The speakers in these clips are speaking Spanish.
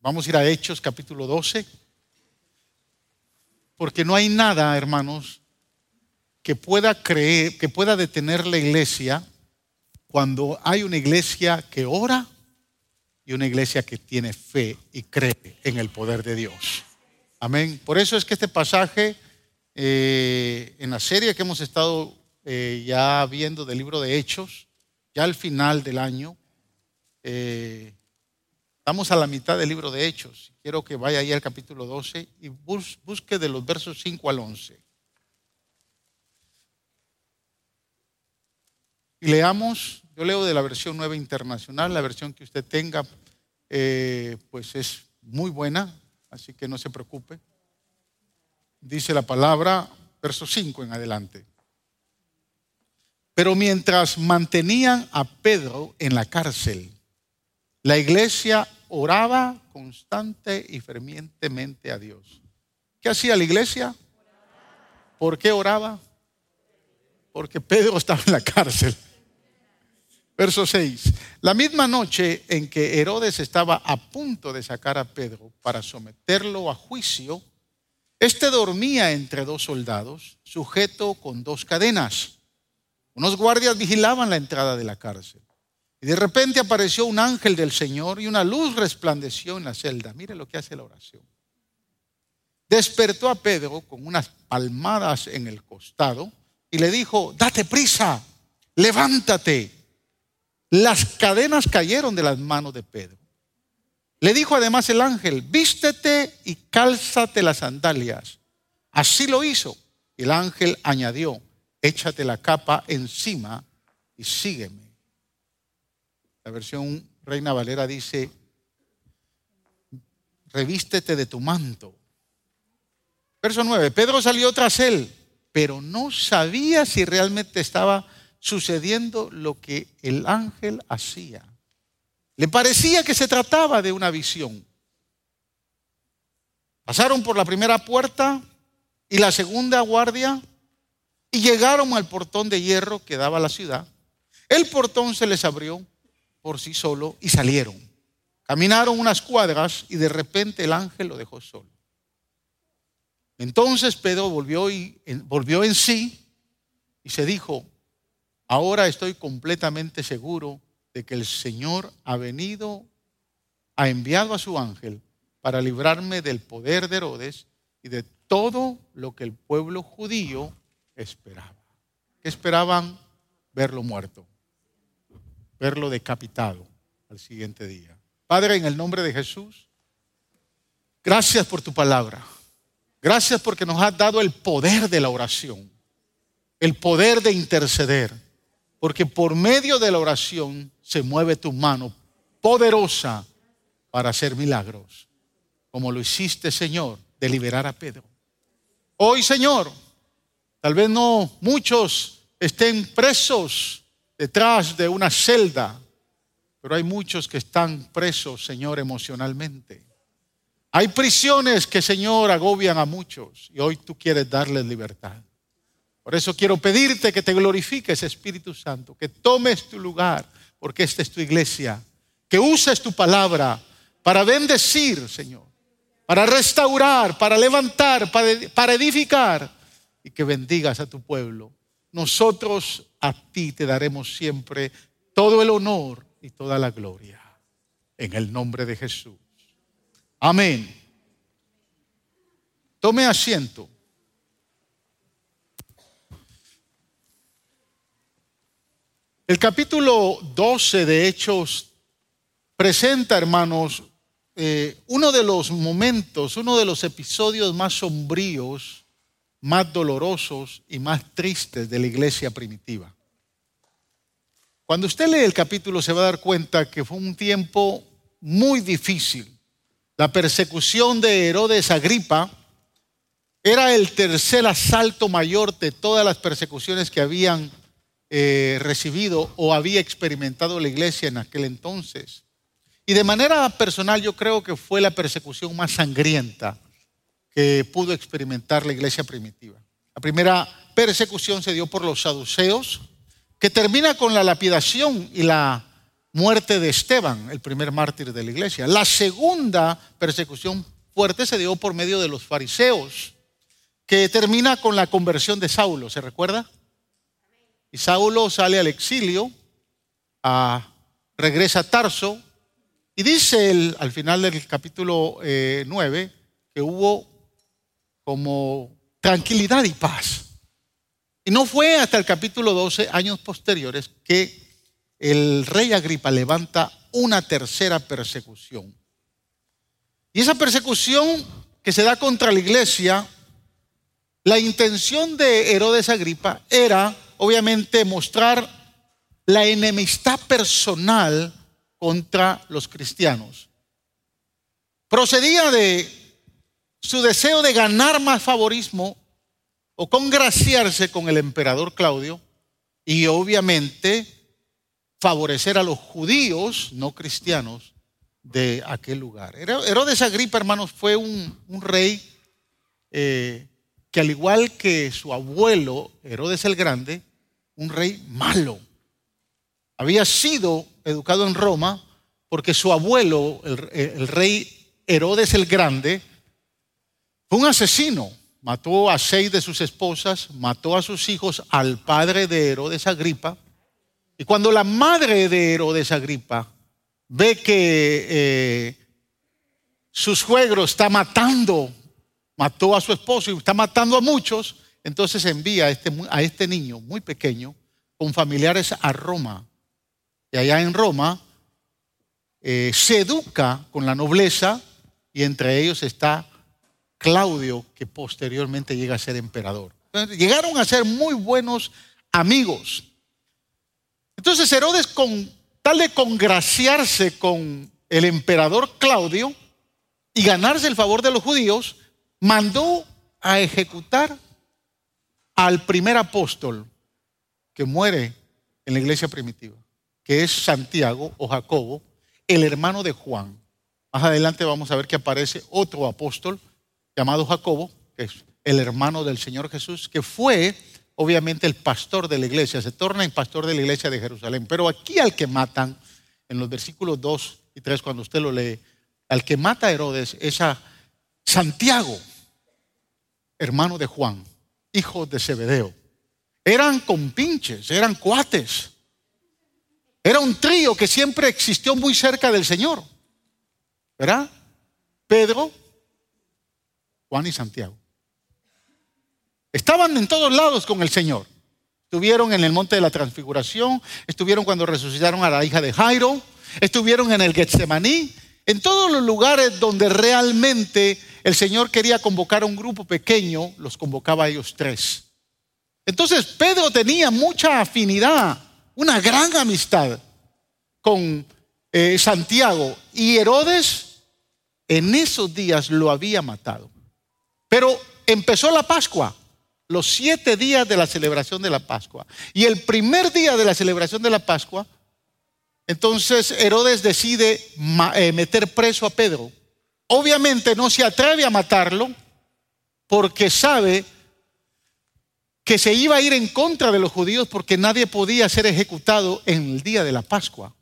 Vamos a ir a Hechos capítulo 12. Porque no hay nada, hermanos, que pueda creer, que pueda detener la iglesia cuando hay una iglesia que ora y una iglesia que tiene fe y cree en el poder de Dios. Amén. Por eso es que este pasaje eh, en la serie que hemos estado eh, ya viendo del libro de Hechos, ya al final del año, eh, estamos a la mitad del libro de Hechos. Quiero que vaya ahí al capítulo 12 y busque de los versos 5 al 11. Y leamos, yo leo de la versión nueva internacional, la versión que usted tenga, pues es muy buena, así que no se preocupe. Dice la palabra, verso 5 en adelante. Pero mientras mantenían a Pedro en la cárcel, la iglesia oraba constante y fervientemente a Dios. ¿Qué hacía la iglesia? ¿Por qué oraba? Porque Pedro estaba en la cárcel. Verso 6. La misma noche en que Herodes estaba a punto de sacar a Pedro para someterlo a juicio, este dormía entre dos soldados, sujeto con dos cadenas. Unos guardias vigilaban la entrada de la cárcel. Y de repente apareció un ángel del Señor y una luz resplandeció en la celda. Mire lo que hace la oración. Despertó a Pedro con unas palmadas en el costado y le dijo, date prisa, levántate. Las cadenas cayeron de las manos de Pedro. Le dijo además el ángel, vístete y cálzate las sandalias. Así lo hizo. El ángel añadió, échate la capa encima y sígueme. La versión Reina Valera dice, revístete de tu manto. Verso 9, Pedro salió tras él, pero no sabía si realmente estaba sucediendo lo que el ángel hacía. Le parecía que se trataba de una visión. Pasaron por la primera puerta y la segunda guardia y llegaron al portón de hierro que daba a la ciudad. El portón se les abrió por sí solo y salieron. Caminaron unas cuadras y de repente el ángel lo dejó solo. Entonces Pedro volvió, y, volvió en sí y se dijo, Ahora estoy completamente seguro de que el Señor ha venido, ha enviado a su ángel para librarme del poder de Herodes y de todo lo que el pueblo judío esperaba. ¿Qué esperaban? Verlo muerto, verlo decapitado al siguiente día. Padre, en el nombre de Jesús, gracias por tu palabra. Gracias porque nos has dado el poder de la oración, el poder de interceder porque por medio de la oración se mueve tu mano poderosa para hacer milagros, como lo hiciste, Señor, de liberar a Pedro. Hoy, Señor, tal vez no muchos estén presos detrás de una celda, pero hay muchos que están presos, Señor, emocionalmente. Hay prisiones que, Señor, agobian a muchos y hoy tú quieres darles libertad. Por eso quiero pedirte que te glorifiques, Espíritu Santo, que tomes tu lugar, porque esta es tu iglesia, que uses tu palabra para bendecir, Señor, para restaurar, para levantar, para edificar y que bendigas a tu pueblo. Nosotros a ti te daremos siempre todo el honor y toda la gloria. En el nombre de Jesús. Amén. Tome asiento. El capítulo 12 de Hechos presenta, hermanos, eh, uno de los momentos, uno de los episodios más sombríos, más dolorosos y más tristes de la iglesia primitiva. Cuando usted lee el capítulo se va a dar cuenta que fue un tiempo muy difícil. La persecución de Herodes Agripa era el tercer asalto mayor de todas las persecuciones que habían eh, recibido o había experimentado la iglesia en aquel entonces. Y de manera personal yo creo que fue la persecución más sangrienta pudo experimentar la iglesia primitiva. La primera persecución se dio por los saduceos, que termina con la lapidación y la muerte de Esteban, el primer mártir de la iglesia. La segunda persecución fuerte se dio por medio de los fariseos, que termina con la conversión de Saulo, ¿se recuerda? Y Saulo sale al exilio, regresa a Tarso, y dice al final del capítulo 9 eh, que hubo como tranquilidad y paz. Y no fue hasta el capítulo 12, años posteriores, que el rey Agripa levanta una tercera persecución. Y esa persecución que se da contra la iglesia, la intención de Herodes Agripa era obviamente mostrar la enemistad personal contra los cristianos. Procedía de su deseo de ganar más favorismo o congraciarse con el emperador Claudio y obviamente favorecer a los judíos no cristianos de aquel lugar. Herodes Agripa, hermanos, fue un, rey eh, que al igual que su abuelo, Herodes el Grande, un rey malo. Había sido educado en Roma porque su abuelo, el rey Herodes el Grande, fue un asesino. Mató a seis de sus esposas, mató a sus hijos, al padre de Herodes Agripa. Y cuando la madre de Herodes Agripa ve que eh, su suegro está matando, mató a su esposo y está matando a muchos, entonces envía a este, este niño muy pequeño con familiares a Roma. Y allá en Roma eh, se educa con la nobleza y entre ellos está Claudio, que posteriormente llega a ser emperador. llegaron a ser muy buenos amigos. Entonces Herodes con tal de congraciarse con el emperador Claudio y ganarse el favor de los judíos, mandó a ejecutar al primer apóstol que muere en la iglesia primitiva, que es Santiago o Jacobo, el hermano de Juan. Más adelante vamos a ver que aparece otro apóstol llamado Jacobo, que es el hermano del Señor Jesús, que fue obviamente el pastor de la iglesia, se torna en pastor de la iglesia de Jerusalén. Pero aquí al que matan, en los versículos 2 y 3, cuando usted lo lee, al que mata a Herodes es a Santiago, hermano de Juan, hijo de Zebedeo. Eran compinches, eran cuates. Era un trío que siempre existió muy cerca del Señor. ¿Verdad? Pedro, Juan y Santiago. Estaban en todos lados con el Señor. Estuvieron en el monte de la transfiguración, estuvieron cuando resucitaron a la hija de Jairo, estuvieron en el Getsemaní, en todos los lugares donde realmente el Señor quería convocar a un grupo pequeño, los convocaba a ellos tres. Entonces Pedro tenía mucha afinidad, una gran amistad con eh, Santiago y Herodes en esos días lo había matado. Pero empezó la Pascua los siete días de la celebración de la Pascua. Y el primer día de la celebración de la Pascua, entonces Herodes decide eh, meter preso a Pedro. Obviamente no se atreve a matarlo porque sabe que se iba a ir en contra de los judíos porque nadie podía ser ejecutado en el día de la Pascua.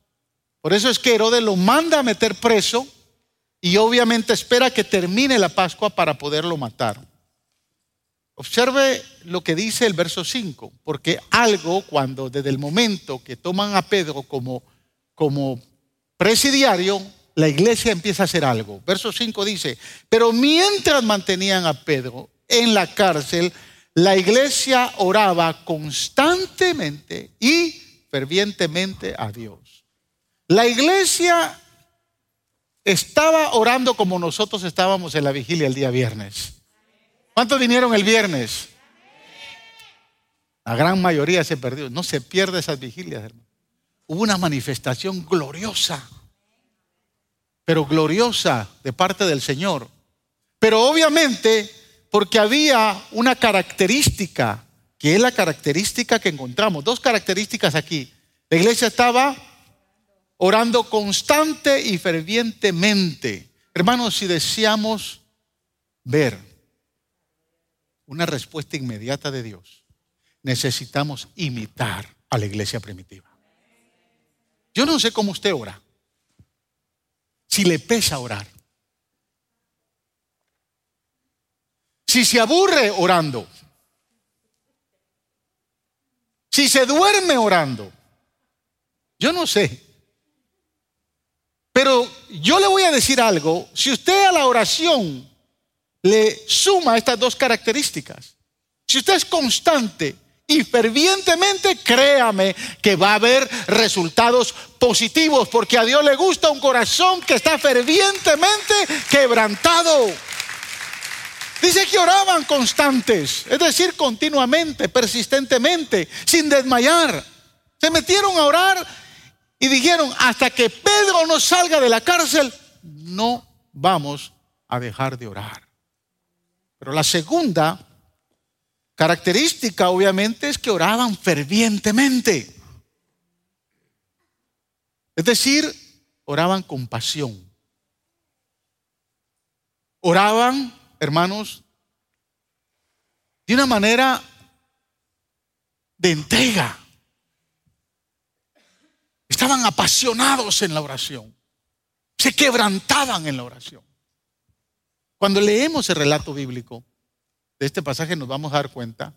Por eso es que Herodes lo manda a meter preso y obviamente espera que termine la Pascua para poderlo matar. Observe lo que dice el verso 5, porque algo cuando desde el momento que toman a Pedro como, como presidiario, la iglesia empieza a hacer algo. Verso 5 dice, pero mientras mantenían a Pedro en la cárcel, la iglesia oraba constantemente y fervientemente a Dios. La iglesia estaba orando como nosotros estábamos en la vigilia el día viernes. ¿Cuántos vinieron el viernes? La gran mayoría se perdió. No se pierde esas vigilias, hermano. Hubo una manifestación gloriosa, pero gloriosa de parte del Señor. Pero obviamente, porque había una característica, que es la característica que encontramos. Dos características aquí. La iglesia estaba orando constante y fervientemente. Hermanos, si deseamos ver una respuesta inmediata de Dios, necesitamos imitar a la iglesia primitiva. Yo no sé cómo usted ora. Si le pesa orar. Si se aburre orando. Si se duerme orando. Yo no sé. Pero yo le voy a decir algo. Si usted a la oración le suma estas dos características, si usted es constante y fervientemente, créame que va a haber resultados positivos, porque a Dios le gusta un corazón que está fervientemente quebrantado. Dice que oraban constantes, es decir, continuamente, persistentemente, sin desmayar. Se metieron a orar y dijeron, hasta que Pedro no salga de la cárcel, no vamos a dejar de orar. Pero la segunda característica, obviamente, es que oraban fervientemente. Es decir, oraban con pasión. Oraban, hermanos, de una manera de entrega. Estaban apasionados en la oración. Se quebrantaban en la oración. Cuando leemos el relato bíblico de este pasaje nos vamos a dar cuenta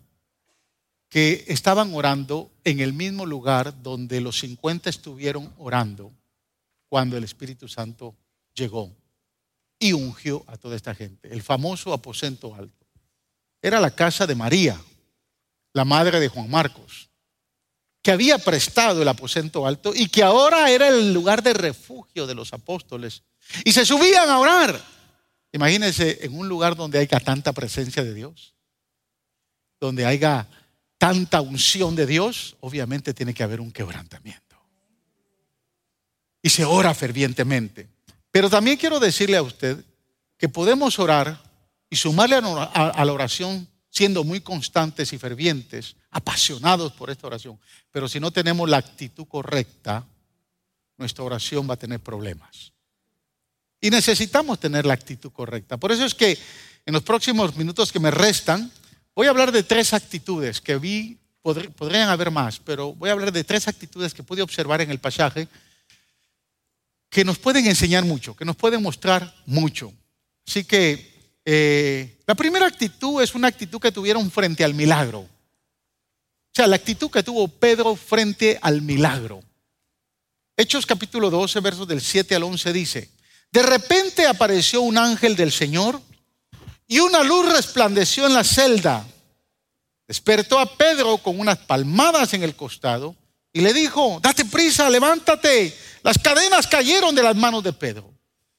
que estaban orando en el mismo lugar donde los 50 estuvieron orando cuando el Espíritu Santo llegó y ungió a toda esta gente. El famoso aposento alto. Era la casa de María, la madre de Juan Marcos, que había prestado el aposento alto y que ahora era el lugar de refugio de los apóstoles. Y se subían a orar. Imagínense en un lugar donde haya tanta presencia de Dios, donde haya tanta unción de Dios, obviamente tiene que haber un quebrantamiento. Y se ora fervientemente. Pero también quiero decirle a usted que podemos orar y sumarle a la oración siendo muy constantes y fervientes, apasionados por esta oración. Pero si no tenemos la actitud correcta, nuestra oración va a tener problemas. Y necesitamos tener la actitud correcta. Por eso es que en los próximos minutos que me restan, voy a hablar de tres actitudes que vi, podrían haber más, pero voy a hablar de tres actitudes que pude observar en el pasaje que nos pueden enseñar mucho, que nos pueden mostrar mucho. Así que eh, la primera actitud es una actitud que tuvieron frente al milagro. La actitud que tuvo Pedro frente al milagro. Hechos capítulo 12, versos del 7 al 11 dice, de repente apareció un ángel del Señor y una luz resplandeció en la celda. Despertó a Pedro con unas palmadas en el costado y le dijo, date prisa, levántate. Las cadenas cayeron de las manos de Pedro.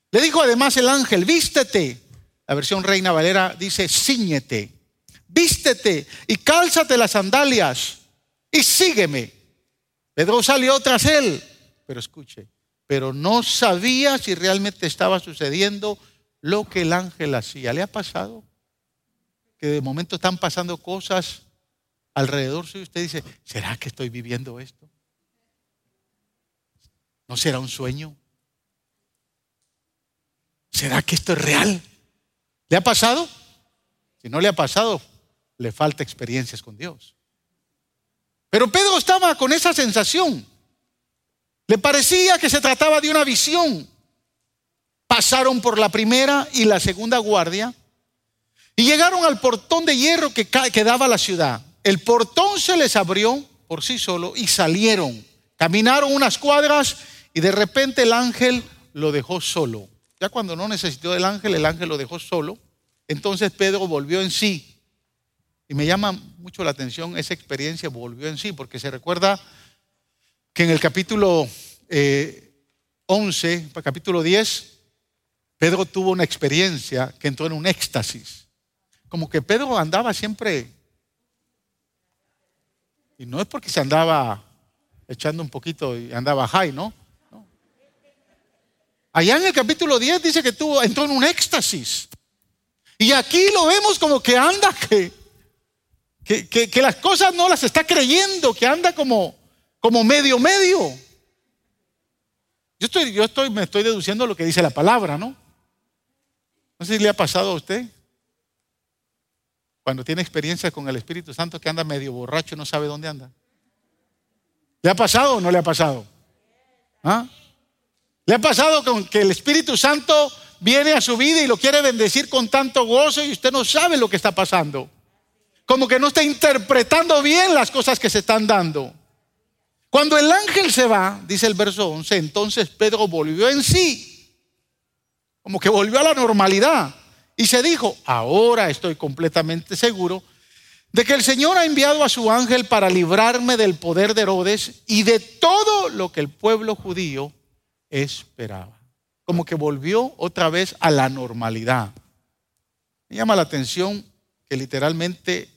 Le dijo además el ángel, vístete. La versión Reina Valera dice, ciñete, vístete y cálzate las sandalias y sígueme. Pedro salió tras él, pero escuche, pero no sabía si realmente estaba sucediendo lo que el ángel hacía. ¿Le ha pasado? Que de momento están pasando cosas alrededor suyo y usted dice, ¿será que estoy viviendo esto? ¿No será un sueño? ¿Será que esto es real? ¿Le ha pasado? Si no le ha pasado, le falta experiencias con Dios. Pero Pedro estaba con esa sensación. Le parecía que se trataba de una visión. Pasaron por la primera y la segunda guardia y llegaron al portón de hierro que, que daba la ciudad. El portón se les abrió por sí solo y salieron. Caminaron unas cuadras y de repente el ángel lo dejó solo. Ya cuando no necesitó el ángel, el ángel lo dejó solo. Entonces Pedro volvió en sí. Y me llama mucho la atención esa experiencia, volvió en sí, porque se recuerda que en el capítulo 11, eh, capítulo 10, Pedro tuvo una experiencia que entró en un éxtasis. Como que Pedro andaba siempre, y no es porque se andaba echando un poquito y andaba high, ¿no? Allá en el capítulo 10 dice que tuvo, entró en un éxtasis. Y aquí lo vemos como que anda, que, las cosas no las está creyendo, que anda como, como medio medio. Yo estoy, yo estoy, me estoy deduciendo lo que dice la palabra, ¿no? No sé si le ha pasado a usted. Cuando tiene experiencia con el Espíritu Santo que anda medio borracho y no sabe dónde anda. ¿Le ha pasado o no le ha pasado? ¿Ah? ¿Le ha pasado con que el Espíritu Santo viene a su vida y lo quiere bendecir con tanto gozo y usted no sabe lo que está pasando? Como que no está interpretando bien las cosas que se están dando. Cuando el ángel se va, dice el verso 11, entonces Pedro volvió en sí, como que volvió a la normalidad y se dijo, ahora estoy completamente seguro de que el Señor ha enviado a su ángel para librarme del poder de Herodes y de todo lo que el pueblo judío esperaba. Como que volvió otra vez a la normalidad. Me llama la atención que literalmente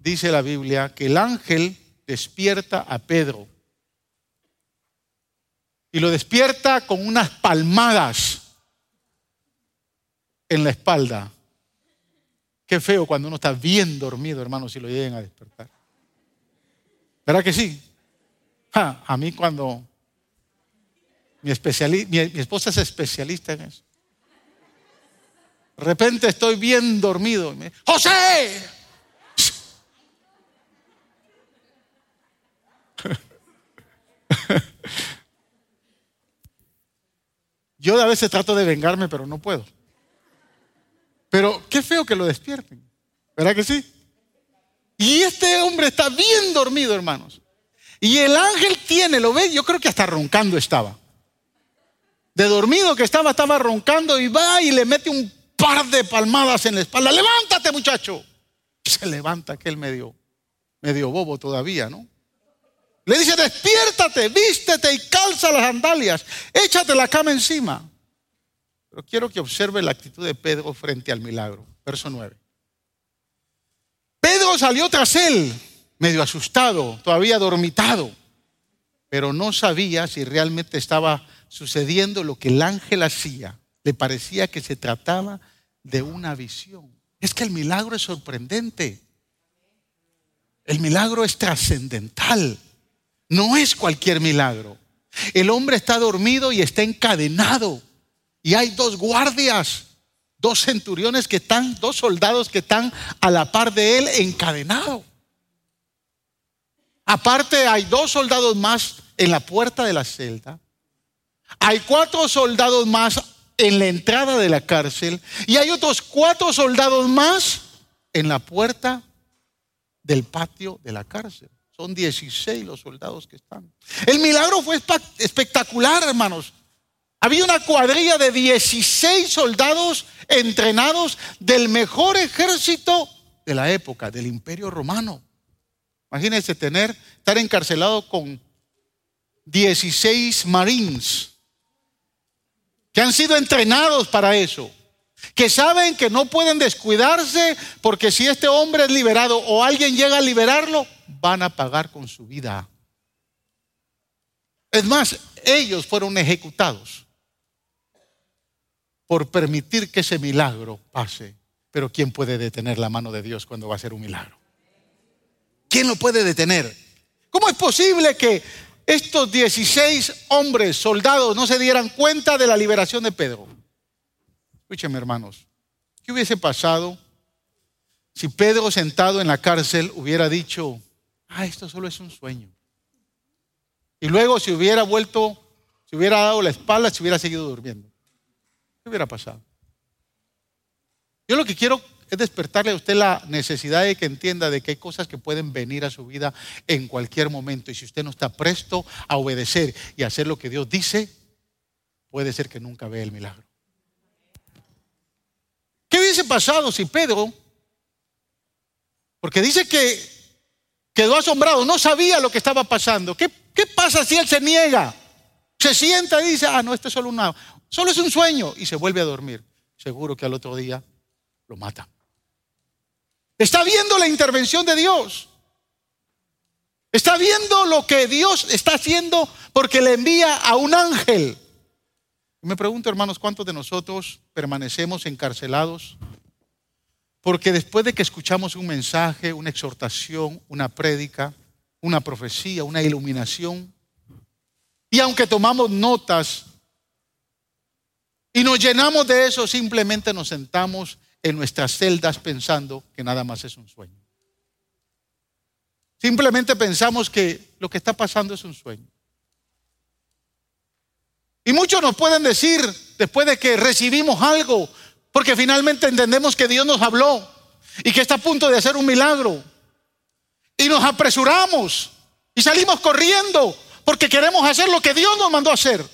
dice la Biblia que el ángel despierta a Pedro y lo despierta con unas palmadas en la espalda. Qué feo cuando uno está bien dormido, hermano, si lo lleguen a despertar. ¿Verdad que sí? a mí cuando mi, mi, esposa es especialista en eso. De repente estoy bien dormido. Me, José, Yo a veces trato de vengarme, pero no puedo. Pero qué feo que lo despierten. ¿Verdad que sí? Y este hombre está bien dormido, hermanos. Y el ángel tiene, lo ve, yo creo que hasta roncando estaba. De dormido que estaba, estaba roncando y va y le mete un par de palmadas en la espalda. Levántate, muchacho. Se levanta aquel medio, medio bobo todavía, ¿no? Le dice, despiértate, vístete y calza las sandalias, échate la cama encima. Pero quiero que observe la actitud de Pedro frente al milagro. Verso 9. Pedro salió tras él, medio asustado, todavía dormitado, pero no sabía si realmente estaba sucediendo lo que el ángel hacía. Le parecía que se trataba de una visión. Es que el milagro es sorprendente. El milagro es trascendental. No es cualquier milagro. El hombre está dormido y está encadenado. Y hay dos guardias, dos centuriones que están, dos soldados que están a la par de él encadenado. Aparte hay dos soldados más en la puerta de la celda. Hay cuatro soldados más en la entrada de la cárcel. Y hay otros cuatro soldados más en la puerta del patio de la cárcel. Son 16 los soldados que están. El milagro fue espectacular, hermanos. Había una cuadrilla de 16 soldados entrenados del mejor ejército de la época, del imperio romano. Imagínense tener, estar encarcelado con 16 marines que han sido entrenados para eso, que saben que no pueden descuidarse porque si este hombre es liberado o alguien llega a liberarlo, van a pagar con su vida. Es más, ellos fueron ejecutados por permitir que ese milagro pase. Pero ¿quién puede detener la mano de Dios cuando va a ser un milagro? ¿Quién lo puede detener? ¿Cómo es posible que estos 16 hombres, soldados, no se dieran cuenta de la liberación de Pedro? Escúcheme, hermanos, ¿qué hubiese pasado si Pedro sentado en la cárcel hubiera dicho, ah, esto solo es un sueño. Y luego si hubiera vuelto, si hubiera dado la espalda, si hubiera seguido durmiendo. ¿Qué hubiera pasado? Yo lo que quiero es despertarle a usted la necesidad de que entienda de que hay cosas que pueden venir a su vida en cualquier momento. Y si usted no está presto a obedecer y hacer lo que Dios dice, puede ser que nunca vea el milagro. ¿Qué hubiese pasado si Pedro, porque dice que Quedó asombrado, no sabía lo que estaba pasando. ¿Qué, pasa si él se niega? Se sienta y dice, ah, no, esto es solo una, solo es un sueño y se vuelve a dormir. Seguro que al otro día lo mata. Está viendo la intervención de Dios. Está viendo lo que Dios está haciendo porque le envía a un ángel. Me pregunto, hermanos, ¿cuántos de nosotros permanecemos encarcelados porque después de que escuchamos un mensaje, una exhortación, una prédica, una profecía, una iluminación, y aunque tomamos notas y nos llenamos de eso, simplemente nos sentamos en nuestras celdas pensando que nada más es un sueño. Simplemente pensamos que lo que está pasando es un sueño. Y muchos nos pueden decir, después de que recibimos algo, porque finalmente entendemos que Dios nos habló y que está a punto de hacer un milagro. Y nos apresuramos y salimos corriendo porque queremos hacer lo que Dios nos mandó a hacer.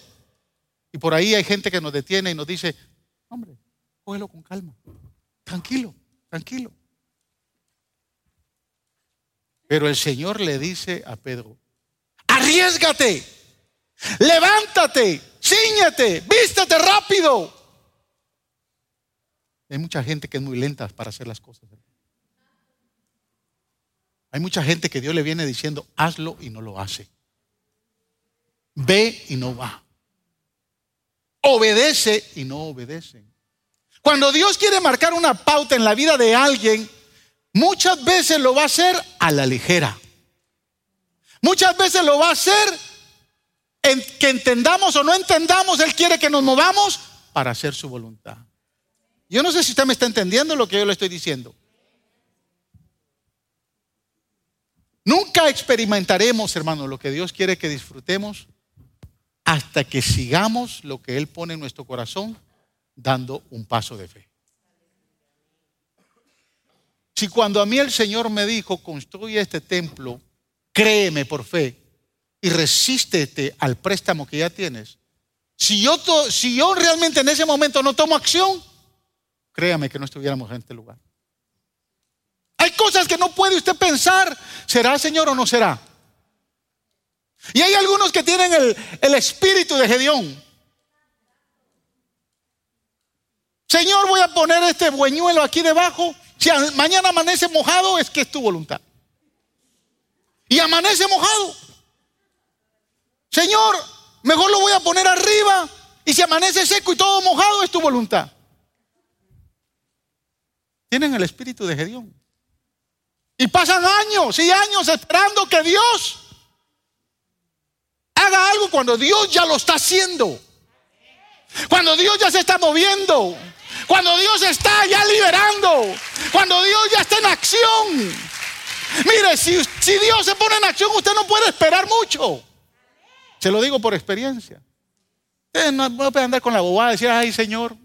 Y por ahí hay gente que nos detiene y nos dice, hombre, cógelo con calma, tranquilo, tranquilo. Pero el Señor le dice a Pedro, arriesgate, levántate, ciñete, vístete rápido. Hay mucha gente que es muy lenta para hacer las cosas. Hay mucha gente que Dios le viene diciendo, hazlo y no lo hace. Ve y no va. Obedece y no obedece. Cuando Dios quiere marcar una pauta en la vida de alguien, muchas veces lo va a hacer a la ligera. Muchas veces lo va a hacer en que entendamos o no entendamos, Él quiere que nos movamos para hacer su voluntad. Yo no sé si usted me está entendiendo lo que yo le estoy diciendo. Nunca experimentaremos, hermano, lo que Dios quiere que disfrutemos hasta que sigamos lo que Él pone en nuestro corazón, dando un paso de fe. Si cuando a mí el Señor me dijo, construye este templo, créeme por fe y resístete al préstamo que ya tienes. Si yo, si yo realmente en ese momento no tomo acción, créame que no estuviéramos en este lugar. Hay cosas que no puede usted pensar, ¿será Señor o no será? Y hay algunos que tienen el, el espíritu de Gedeón. Señor, voy a poner este bueñuelo aquí debajo. Si mañana amanece mojado, es que es tu voluntad. Y amanece mojado. Señor, mejor lo voy a poner arriba. Y si amanece seco y todo mojado, es tu voluntad. Tienen el espíritu de Gedeón. Y pasan años y años esperando que Dios haga algo cuando Dios ya lo está haciendo. Cuando Dios ya se está moviendo. Cuando Dios está ya liberando. Cuando Dios ya está en acción. Mire, si, si Dios se pone en acción, usted no puede esperar mucho. Se lo digo por experiencia. Usted no puede andar con la bobada y decir, ay Señor,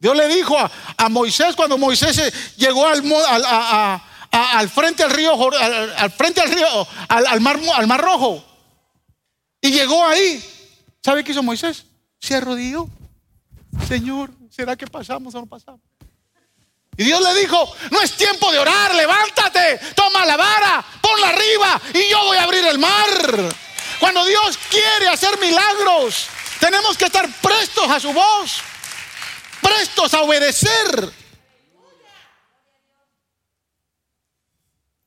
Dios le dijo a, Moisés cuando Moisés llegó al, al, frente del río, al, frente del río, al, mar, al mar rojo. Y llegó ahí. ¿Sabe qué hizo Moisés? Se arrodilló. Señor, ¿será que pasamos o no pasamos? Y Dios le dijo, no es tiempo de orar, levántate, toma la vara, ponla arriba y yo voy a abrir el mar. Cuando Dios quiere hacer milagros, tenemos que estar prestos a su voz prestos a obedecer.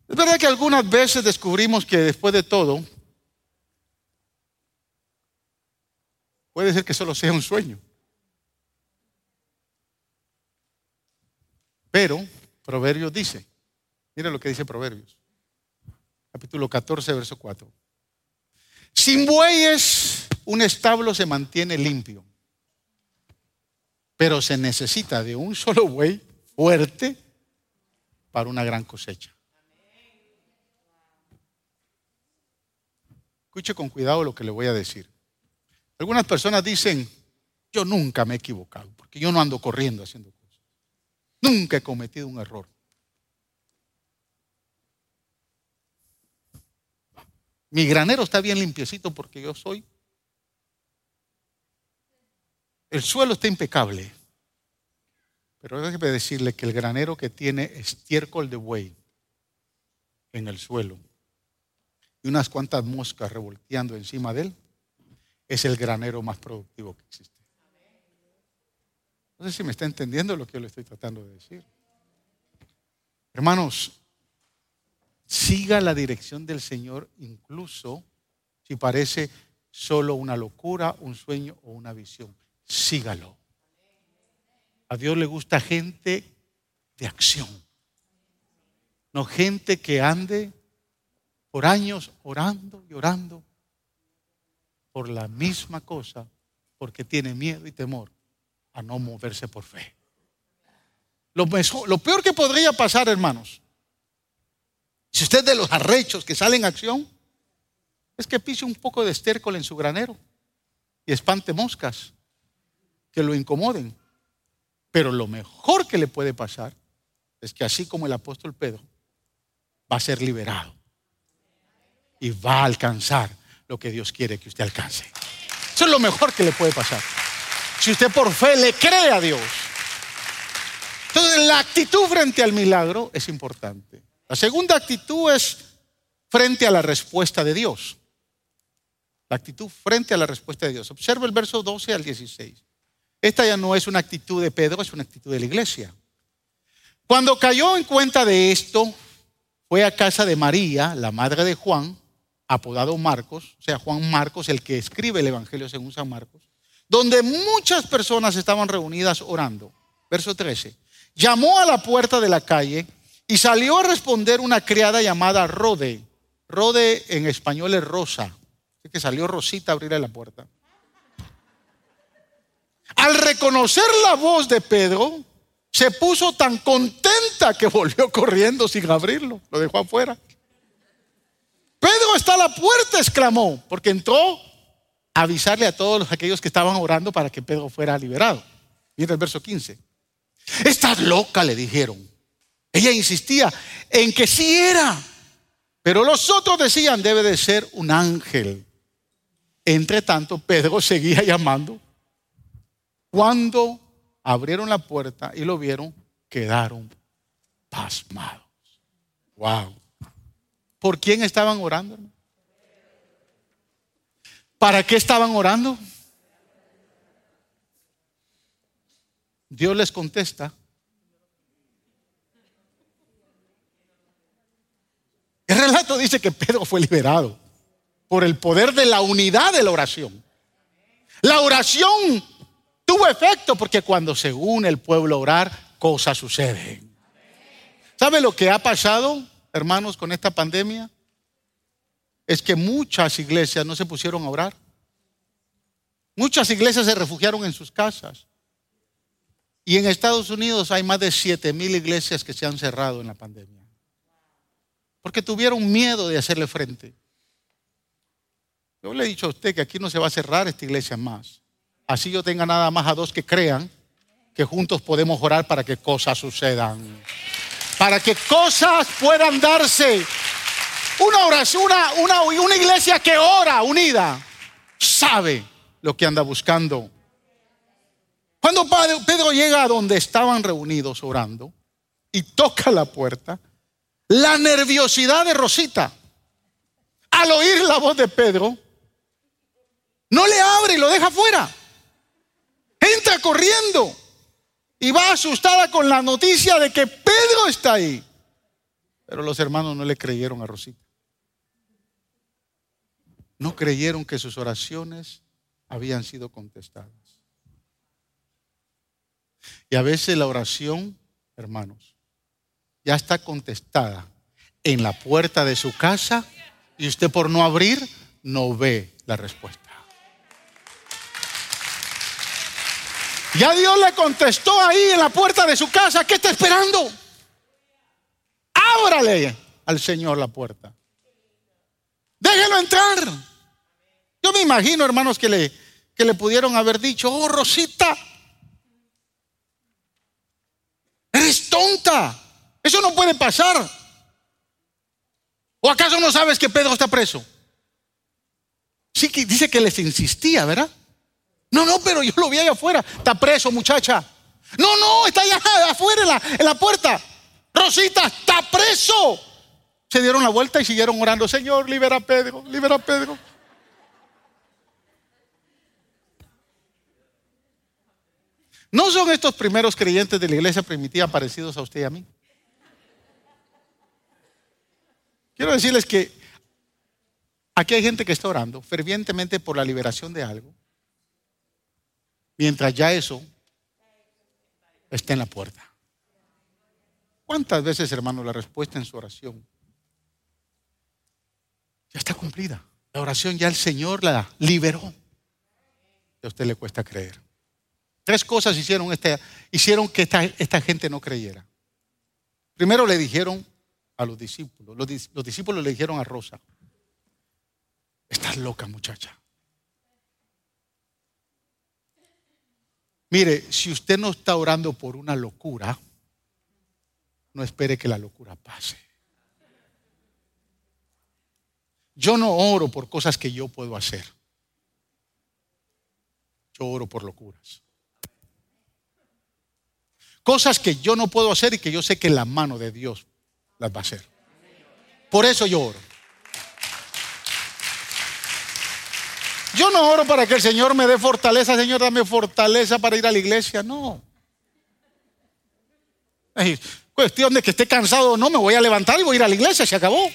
Es verdad que algunas veces descubrimos que después de todo, puede ser que solo sea un sueño. Pero Proverbios dice, mira lo que dice Proverbios, capítulo 14, verso 4. Sin bueyes un establo se mantiene limpio pero se necesita de un solo buey fuerte para una gran cosecha. Escuche con cuidado lo que le voy a decir. Algunas personas dicen, yo nunca me he equivocado, porque yo no ando corriendo haciendo cosas. Nunca he cometido un error. Mi granero está bien limpiecito porque yo soy el suelo está impecable. Pero déjeme decirle que el granero que tiene estiércol de buey en el suelo y unas cuantas moscas revolteando encima de él es el granero más productivo que existe. No sé si me está entendiendo lo que yo le estoy tratando de decir. Hermanos, siga la dirección del Señor incluso si parece solo una locura, un sueño o una visión sígalo. A Dios le gusta gente de acción, no gente que ande por años orando y orando por la misma cosa porque tiene miedo y temor a no moverse por fe. Lo, lo peor que podría pasar, hermanos, si usted de los arrechos que salen en acción, es que pise un poco de estércol en su granero y espante moscas que lo incomoden. Pero lo mejor que le puede pasar es que así como el apóstol Pedro va a ser liberado y va a alcanzar lo que Dios quiere que usted alcance. Eso es lo mejor que le puede pasar. Si usted por fe le cree a Dios. Entonces la actitud frente al milagro es importante. La segunda actitud es frente a la respuesta de Dios. La actitud frente a la respuesta de Dios. Observa el verso 12 al 16. Esta ya no es una actitud de Pedro, es una actitud de la iglesia. Cuando cayó en cuenta de esto, fue a casa de María, la madre de Juan, apodado Marcos, o sea, Juan Marcos, el que escribe el Evangelio según San Marcos, donde muchas personas estaban reunidas orando. Verso 13. Llamó a la puerta de la calle y salió a responder una criada llamada Rode. Rode en español es rosa. Así que salió Rosita a abrirle la puerta. Al reconocer la voz de Pedro, se puso tan contenta que volvió corriendo sin abrirlo. Lo dejó afuera. Pedro está a la puerta, exclamó, porque entró a avisarle a todos aquellos que estaban orando para que Pedro fuera liberado. Mira el verso 15. Estás loca, le dijeron. Ella insistía en que sí era, pero los otros decían, debe de ser un ángel. Entre tanto, Pedro seguía llamando. Cuando abrieron la puerta y lo vieron, quedaron pasmados. Wow. ¿Por quién estaban orando? ¿Para qué estaban orando? Dios les contesta. El relato dice que Pedro fue liberado por el poder de la unidad de la oración. La oración tuvo efecto porque cuando se une el pueblo a orar, cosas suceden. ¿Sabe lo que ha pasado? hermanos, con esta pandemia es que muchas iglesias no se pusieron a orar. Muchas iglesias se refugiaron en sus casas. Y en Estados Unidos hay más de 7 mil iglesias que se han cerrado en la pandemia. Porque tuvieron miedo de hacerle frente. Yo le he dicho a usted que aquí no se va a cerrar esta iglesia más. Así yo tenga nada más a dos que crean que juntos podemos orar para que cosas sucedan para que cosas puedan darse. Una oración, una, una, iglesia que ora unida, sabe lo que anda buscando. Cuando Pedro llega a donde estaban reunidos orando y toca la puerta, la nerviosidad de Rosita, al oír la voz de Pedro, no le abre y lo deja fuera. Corriendo y va asustada con la noticia de que Pedro está ahí. Pero los hermanos no le creyeron a Rosita. No creyeron que sus oraciones habían sido contestadas. Y a veces la oración, hermanos, ya está contestada en la puerta de su casa y usted por no abrir no ve la respuesta. Ya Dios le contestó ahí en la puerta de su casa, ¿qué está esperando? Ábrale al Señor la puerta. Déjelo entrar. Yo me imagino, hermanos, que le, que le pudieron haber dicho, oh Rosita, eres tonta. Eso no puede pasar. ¿O acaso no sabes que Pedro está preso? Sí, que dice que les insistía, ¿verdad? No, no, pero yo lo vi allá afuera. Está preso, muchacha. No, no, está allá afuera en la, en la puerta. Rosita, está preso. Se dieron la vuelta y siguieron orando. Señor, libera a Pedro, libera a Pedro. ¿No son estos primeros creyentes de la iglesia primitiva parecidos a usted y a mí? Quiero decirles que aquí hay gente que está orando fervientemente por la liberación de algo mientras ya eso está en la puerta. ¿Cuántas veces, hermano, la respuesta en su oración ya está cumplida? La oración ya el Señor la liberó. a usted le cuesta creer. Tres cosas hicieron, este, hicieron que esta, esta, gente no creyera. Primero le dijeron a los discípulos, los, los discípulos le dijeron a Rosa, estás loca muchacha. Mire, si usted no está orando por una locura, no espere que la locura pase. Yo no oro por cosas que yo puedo hacer. Yo oro por locuras. Cosas que yo no puedo hacer y que yo sé que la mano de Dios las va a hacer. Por eso yo oro. Yo no oro para que el Señor me dé fortaleza, Señor, dame fortaleza para ir a la iglesia. No. Es cuestión de que esté cansado o no, me voy a levantar y voy a ir a la iglesia, se acabó.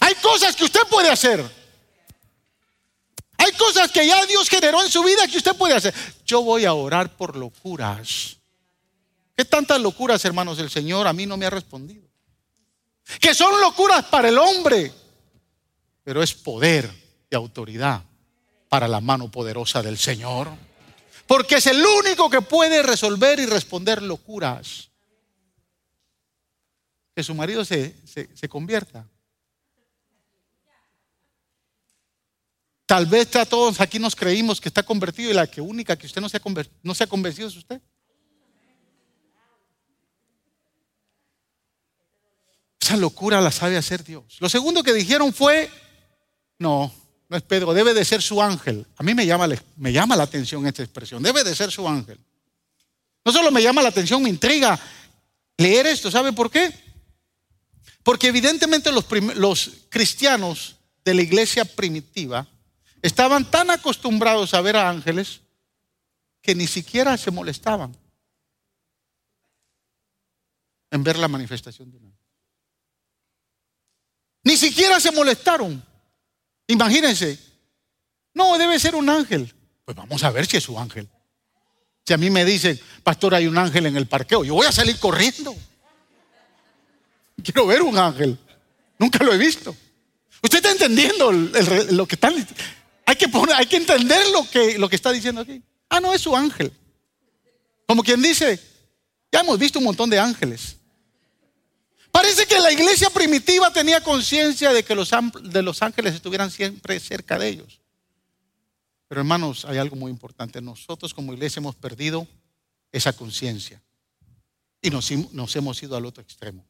Hay cosas que usted puede hacer. Hay cosas que ya Dios generó en su vida que usted puede hacer. Yo voy a orar por locuras. ¿Qué tantas locuras, hermanos, el Señor a mí no me ha respondido? Que son locuras para el hombre, pero es poder y autoridad para la mano poderosa del Señor. Porque es el único que puede resolver y responder locuras. Que su marido se, se, convierta. Tal vez a todos aquí nos creímos que está convertido y la que única que usted no se ha, no se ha convencido es usted. Esa locura la sabe hacer Dios. Lo segundo que dijeron fue, no, no es Pedro, debe de ser su ángel. A mí me llama, me llama la atención esta expresión, debe de ser su ángel. No solo me llama la atención, me intriga leer esto. ¿Sabe por qué? Porque evidentemente los, los cristianos de la iglesia primitiva estaban tan acostumbrados a ver a ángeles que ni siquiera se molestaban en ver la manifestación de un ángel. Ni siquiera se molestaron. Imagínense. No, debe ser un ángel. Pues vamos a ver si es su ángel. Si a mí me dicen, pastor, hay un ángel en el parqueo, yo voy a salir corriendo. Quiero ver un ángel. Nunca lo he visto. Usted está entendiendo lo que están. Hay que, poner, hay que entender lo que, lo que está diciendo aquí. Ah, no, es su ángel. Como quien dice, ya hemos visto un montón de ángeles. Parece que la iglesia primitiva tenía conciencia de que los, ángeles estuvieran siempre cerca de ellos. Pero hermanos, hay algo muy importante. Nosotros como iglesia hemos perdido esa conciencia y nos, nos, hemos ido al otro extremo.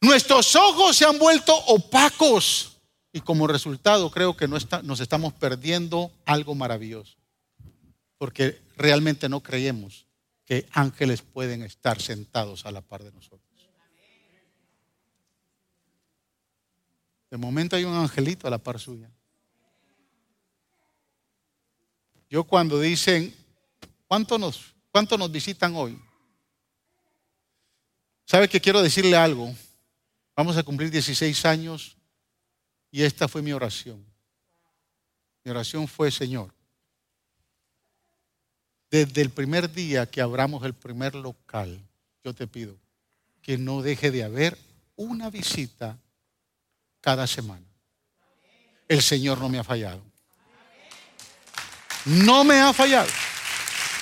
Nuestros ojos se han vuelto opacos y como resultado creo que no nos estamos perdiendo algo maravilloso. Porque realmente no creemos que ángeles pueden estar sentados a la par de nosotros. De momento hay un angelito a la par suya. Yo cuando dicen, ¿cuánto nos, nos visitan hoy? ¿Sabe que quiero decirle algo? Vamos a cumplir 16 años y esta fue mi oración. Mi oración fue, Señor, desde el primer día que abramos el primer local, yo te pido que no deje de haber una visita cada semana. El Señor no me ha fallado. No me ha fallado.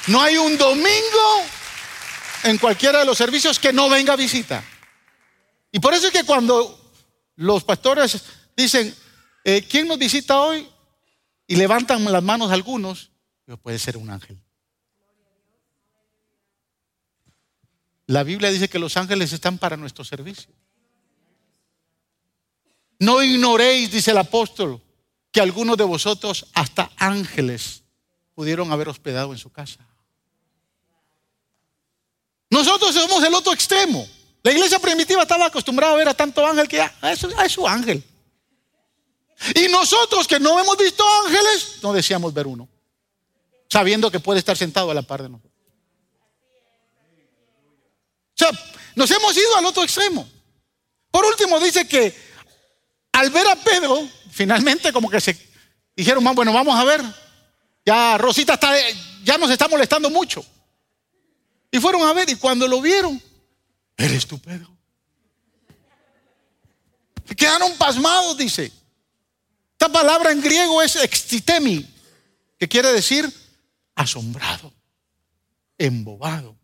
No hay un domingo en cualquiera de los servicios que no venga visita. Y por eso es que cuando los pastores dicen, eh, ¿quién nos visita hoy? Y levantan las manos algunos, puede ser un ángel. La Biblia dice que los ángeles están para nuestro servicio. No ignoréis, dice el apóstol, que algunos de vosotros, hasta ángeles, pudieron haber hospedado en su casa. Nosotros somos el otro extremo. La iglesia primitiva estaba acostumbrada a ver a tanto ángel que ya, ah, es su ángel. Y nosotros que no hemos visto ángeles, no deseamos ver uno, sabiendo que puede estar sentado a la par de nosotros. O sea, nos hemos ido al otro extremo. Por último, dice que al ver a Pedro, finalmente como que se dijeron, bueno, vamos a ver, ya Rosita está, ya nos está molestando mucho. Y fueron a ver y cuando lo vieron, eres tú Pedro. quedaron pasmados, dice. Esta palabra en griego es extitemi, que quiere decir asombrado, embobado.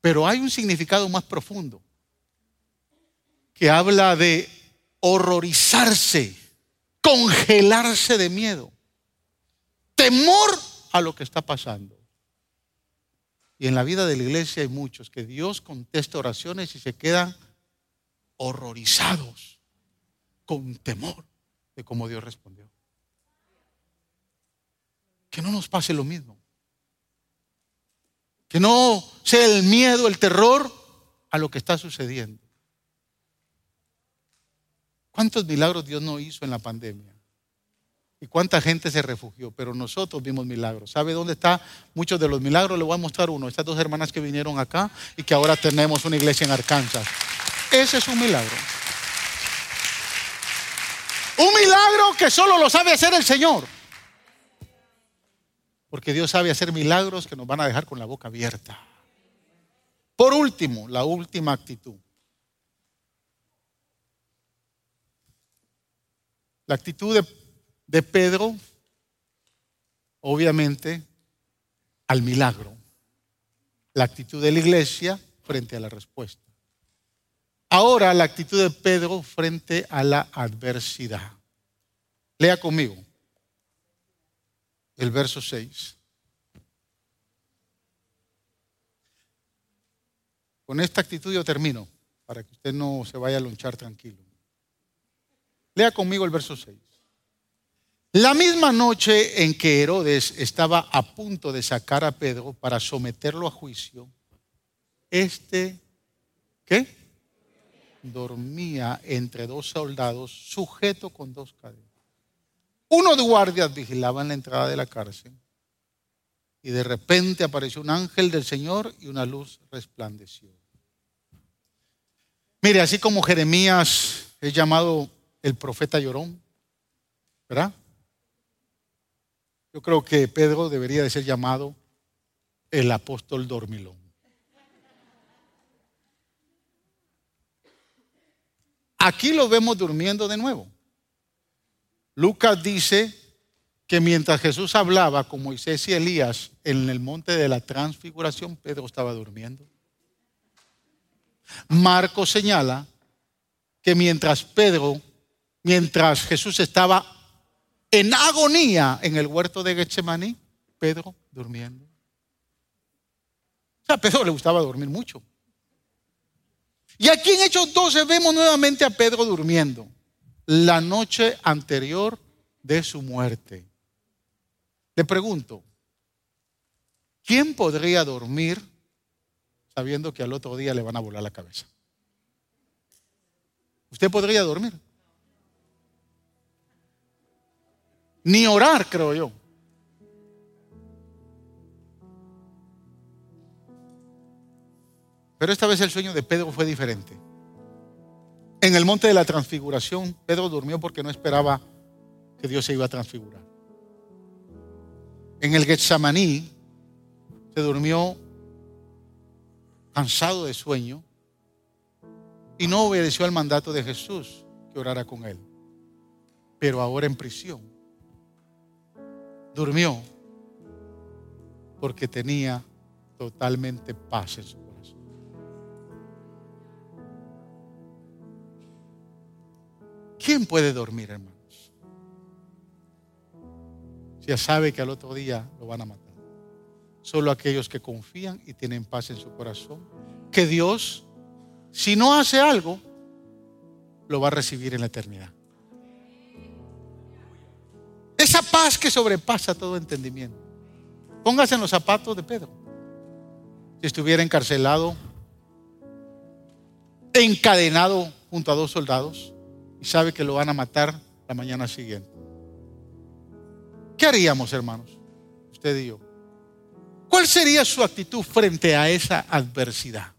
Pero hay un significado más profundo que habla de horrorizarse, congelarse de miedo. Temor a lo que está pasando. Y en la vida de la iglesia hay muchos que Dios contesta oraciones y se quedan horrorizados, con temor de cómo Dios respondió. Que no nos pase lo mismo. Que no sea el miedo, el terror a lo que está sucediendo. ¿Cuántos milagros Dios no hizo en la pandemia? ¿Y cuánta gente se refugió? Pero nosotros vimos milagros. ¿Sabe dónde está muchos de los milagros? Le voy a mostrar uno. Estas dos hermanas que vinieron acá y que ahora tenemos una iglesia en Arkansas. Ese es un milagro. Un milagro que solo lo sabe hacer el Señor. Porque Dios sabe hacer milagros que nos van a dejar con la boca abierta. Por último, la última actitud. La actitud de, Pedro, obviamente, al milagro. La actitud de la iglesia frente a la respuesta. Ahora la actitud de Pedro frente a la adversidad. Lea conmigo el verso 6. Con esta actitud yo termino, para que usted no se vaya a lonchar tranquilo. Lea conmigo el verso 6. La misma noche en que Herodes estaba a punto de sacar a Pedro para someterlo a juicio, este, ¿qué? Dormía entre dos soldados, sujeto con dos cadenas. Uno de guardias vigilaba en la entrada de la cárcel y de repente apareció un ángel del Señor y una luz resplandeció. Mire, así como Jeremías es llamado el profeta llorón, ¿verdad? Yo creo que Pedro debería de ser llamado el apóstol dormilón. Aquí lo vemos durmiendo de nuevo. Lucas dice que mientras Jesús hablaba con Moisés y Elías en el monte de la transfiguración, Pedro estaba durmiendo. Marcos señala que mientras Pedro, mientras Jesús estaba en agonía en el huerto de Getsemaní, Pedro durmiendo. O sea, a Pedro le gustaba dormir mucho. Y aquí en Hechos 12 vemos nuevamente a Pedro durmiendo la noche anterior de su muerte. Le pregunto, ¿quién podría dormir sabiendo que al otro día le van a volar la cabeza? ¿Usted podría dormir? Ni orar, creo yo. Pero esta vez el sueño de Pedro fue diferente. En el monte de la transfiguración, Pedro durmió porque no esperaba que Dios se iba a transfigurar. En el Getsamaní se durmió cansado de sueño y no obedeció al mandato de Jesús que orara con él. Pero ahora en prisión durmió porque tenía totalmente paz en su corazón. ¿Quién puede dormir, hermanos? Si ya sabe que al otro día lo van a matar. Solo aquellos que confían y tienen paz en su corazón. Que Dios, si no hace algo, lo va a recibir en la eternidad. Esa paz que sobrepasa todo entendimiento. Póngase en los zapatos de Pedro. Si estuviera encarcelado, encadenado junto a dos soldados y sabe que lo van a matar la mañana siguiente. ¿Qué haríamos, hermanos? Usted y yo. ¿Cuál sería su actitud frente a esa adversidad?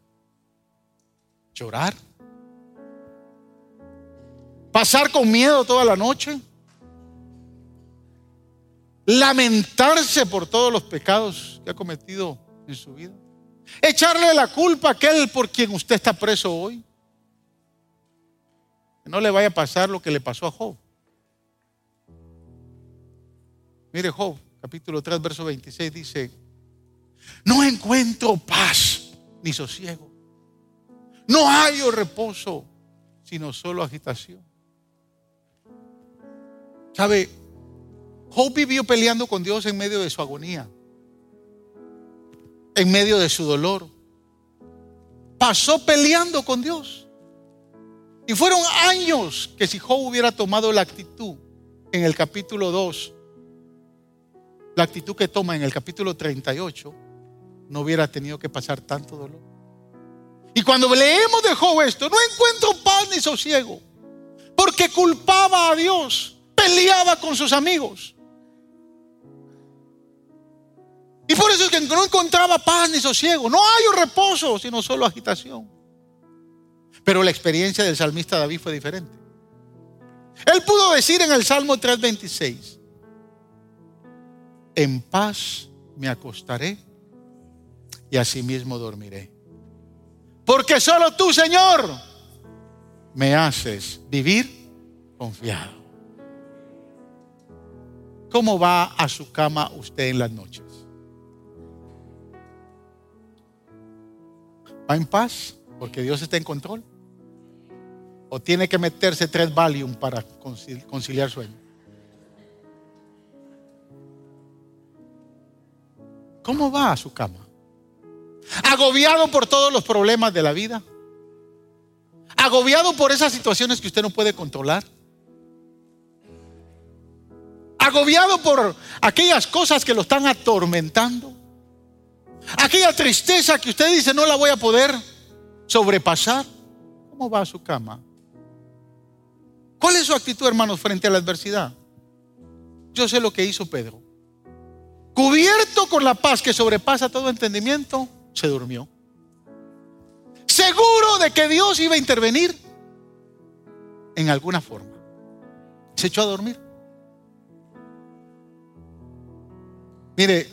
¿Llorar? ¿Pasar con miedo toda la noche? Lamentarse por todos los pecados que ha cometido en su vida. Echarle la culpa a aquel por quien usted está preso hoy. No le vaya a pasar lo que le pasó a Job. Mire Job, capítulo 3, verso 26 dice, no encuentro paz ni sosiego. No hay reposo, sino solo agitación. ¿Sabe? Job vivió peleando con Dios en medio de su agonía, en medio de su dolor. Pasó peleando con Dios. Y fueron años que si Job hubiera tomado la actitud en el capítulo 2, la actitud que toma en el capítulo 38, no hubiera tenido que pasar tanto dolor. Y cuando leemos de Job esto, no encuentro paz ni sosiego, porque culpaba a Dios, peleaba con sus amigos. Y por eso es que no encontraba paz ni sosiego. No hay reposo, sino solo agitación. Pero la experiencia del salmista David fue diferente. Él pudo decir en el Salmo 3:26, en paz me acostaré y asimismo dormiré. Porque solo tú, Señor, me haces vivir confiado. ¿Cómo va a su cama usted en las noches? ¿Va en paz? Porque Dios está en control o tiene que meterse tres Valium para conciliar sueño. ¿Cómo va a su cama? Agobiado por todos los problemas de la vida. Agobiado por esas situaciones que usted no puede controlar. Agobiado por aquellas cosas que lo están atormentando. Aquella tristeza que usted dice no la voy a poder sobrepasar. ¿Cómo va a su cama? ¿Cuál es su actitud, hermanos, frente a la adversidad? Yo sé lo que hizo Pedro. Cubierto con la paz que sobrepasa todo entendimiento, se durmió. Seguro de que Dios iba a intervenir en alguna forma. Se echó a dormir. Mire,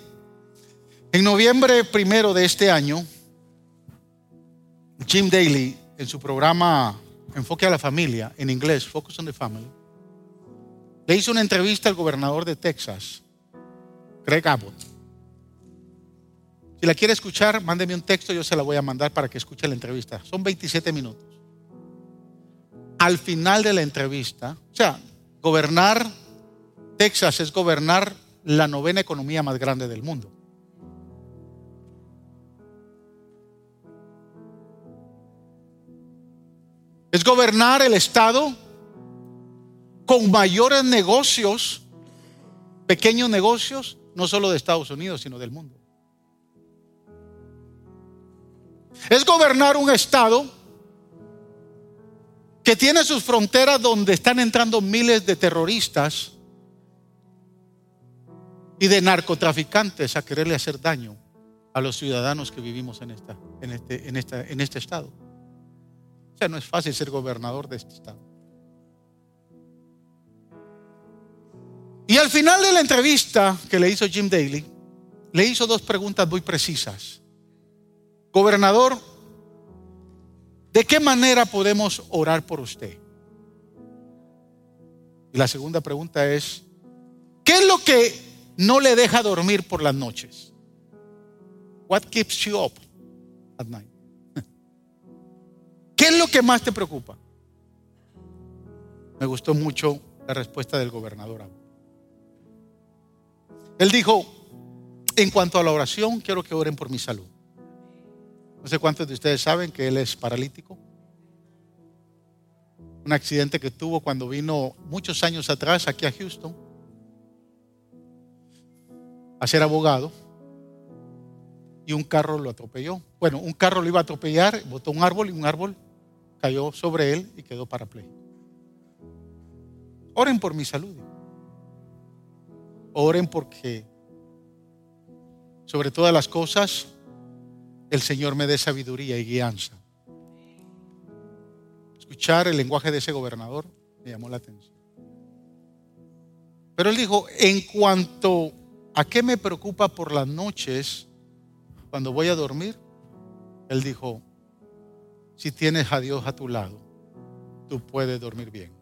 en noviembre primero de este año, Jim Daly, en su programa enfoque a la familia, en inglés, Focus on the Family, le hizo una entrevista al gobernador de Texas, Greg Abbott. Si la quiere escuchar, mándeme un texto, yo se la voy a mandar para que escuche la entrevista. Son 27 minutos. Al final de la entrevista, o sea, gobernar Texas es gobernar la novena economía más grande del mundo. Es gobernar el Estado con mayores negocios, pequeños negocios, no solo de Estados Unidos, sino del mundo. Es gobernar un Estado que tiene sus fronteras donde están entrando miles de terroristas y de narcotraficantes a quererle hacer daño a los ciudadanos que vivimos en, esta, en, este, en, esta, en este estado. O sea, no es fácil ser gobernador de este estado. Y al final de la entrevista que le hizo Jim Daly, le hizo dos preguntas muy precisas. Gobernador, ¿de qué manera podemos orar por usted? Y la segunda pregunta es, ¿qué es lo que no le deja dormir por las noches? What keeps you up at night? ¿Qué es lo que más te preocupa? Me gustó mucho la respuesta del gobernador. Él dijo, en cuanto a la oración, quiero que oren por mi salud. No sé cuántos de ustedes saben que él es paralítico. Un accidente que tuvo cuando vino muchos años atrás aquí a Houston a ser abogado y un carro lo atropelló. Bueno, un carro lo iba a atropellar, botó un árbol y un árbol cayó sobre él y quedó parapléjico. Oren por mi salud. Oren porque, sobre todas las cosas, el Señor me dé sabiduría y guianza. Escuchar el lenguaje de ese gobernador me llamó la atención. Pero él dijo, en cuanto a qué me preocupa por las noches cuando voy a dormir, él dijo, si tienes a Dios a tu lado, tú puedes dormir bien.